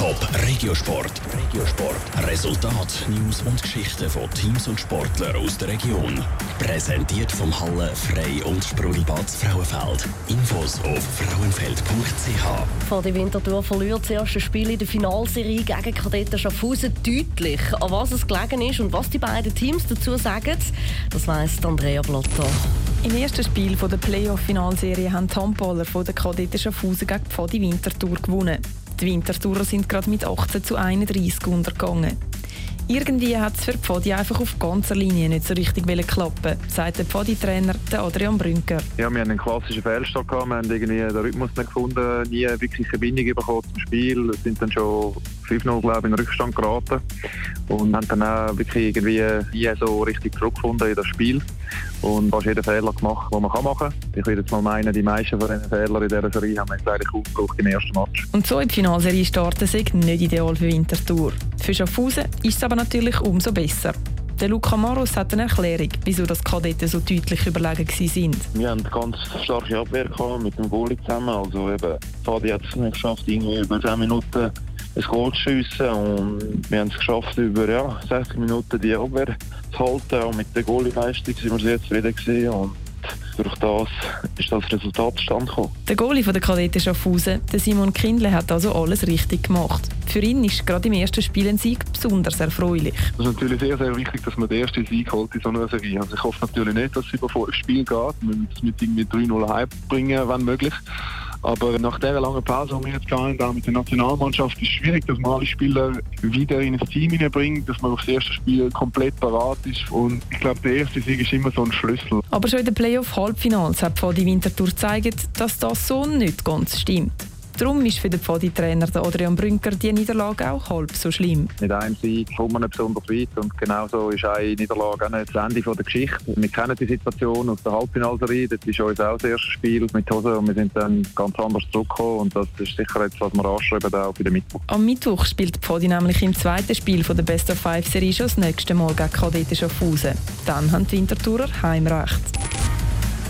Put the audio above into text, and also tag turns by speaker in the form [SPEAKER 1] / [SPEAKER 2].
[SPEAKER 1] Top Regiosport. Regiosport. Resultat, News und Geschichten von Teams und Sportlern aus der Region. Präsentiert vom Halle Frei und Sprudelbad Frauenfeld. Infos auf frauenfeld.ch.
[SPEAKER 2] Vor die Winterthur verliert das erste Spiel in der Finalserie gegen Kadetten Schaffhausen deutlich. An was es gelegen ist und was die beiden Teams dazu sagen, das weiss Andrea Blatter.
[SPEAKER 3] Im ersten Spiel der Playoff-Finalserie haben die Handballer von der Kadetten Schaffhausen gegen die Pfadi Winterthur gewonnen. Die Winterthurer sind gerade mit 18 zu 31 untergegangen. Irgendwie hat es für Pfadi einfach auf ganzer Linie nicht so richtig klappen sagt der Pfadi-Trainer Adrian Brünker.
[SPEAKER 4] Ja, wir haben einen klassischen Fehlstart gehabt, wir haben irgendwie den Rhythmus nicht gefunden, nie wirklich eine Bindung bekommen zum Spiel, wir sind dann schon 5-0 glaube in den Rückstand geraten und haben dann auch wirklich irgendwie nie so richtig zurückgefunden in das Spiel und fast jeden Fehler gemacht, den man machen kann. Ich würde jetzt mal meinen, die meisten von diesen Fehlern in dieser Serie haben wir jetzt eigentlich aufgebraucht im ersten Match.
[SPEAKER 3] Und so in die Finalserie starten ist nicht ideal für Winterthur. Für Schaffhausen ist es aber natürlich umso besser. Der Luca Maros hat eine Erklärung, wieso das Kadetten so deutlich überlegen waren.
[SPEAKER 5] Wir haben eine ganz starke Abwehr mit dem Goalie zusammen. Also eben, Fadi hat es nicht geschafft, irgendwie über 10 Minuten ein Goal zu schiessen. Und wir haben es geschafft, über ja, 60 Minuten die Abwehr zu halten. Und mit der Goalie-Leistung sind wir sehr zufrieden gewesen. Und durch das ist das Resultat zustande gekommen.
[SPEAKER 3] Der Goalie von der Kadetten Schaffhausen, der Simon Kindle, hat also alles richtig gemacht. Für ihn ist gerade im ersten Spiel ein Sieg besonders erfreulich.
[SPEAKER 4] Es ist natürlich sehr, sehr wichtig, dass man den ersten Sieg holt in so einer Serie. Also ich hoffe natürlich nicht, dass es über fünf Spiele geht. Wir müssen es mit irgendwie 3-0 heim wenn möglich. Aber nach dieser langen Pause, die wir jetzt haben, mit der Nationalmannschaft, ist es schwierig, dass man alle Spieler wieder in ein Team hineinbringt, dass man auf das erste Spiel komplett parat ist. Und ich glaube, der erste Sieg ist immer so ein Schlüssel.
[SPEAKER 3] Aber schon in den Playoff-Halbfinals hat die Wintertour gezeigt, dass das so nicht ganz stimmt. Darum ist für den Pfadi-Trainer Adrian Brünker die Niederlage auch halb so schlimm.
[SPEAKER 4] Mit einem Sieg kommt man nicht besonders weit und genauso ist eine Niederlage auch nicht das Ende der Geschichte. Wir kennen die Situation aus der Halbfinalserie, das ist uns auch das erste Spiel mit Hose und wir sind dann ganz anders zurückgekommen und das ist sicher etwas, was wir anschreiben auch für den Mittwoch.
[SPEAKER 3] Am Mittwoch spielt Pfadi nämlich im zweiten Spiel der Best of Five Serie schon das nächste Mal gegen Kadetten Schaffhausen. Dann haben die Winterthurer Heimrecht.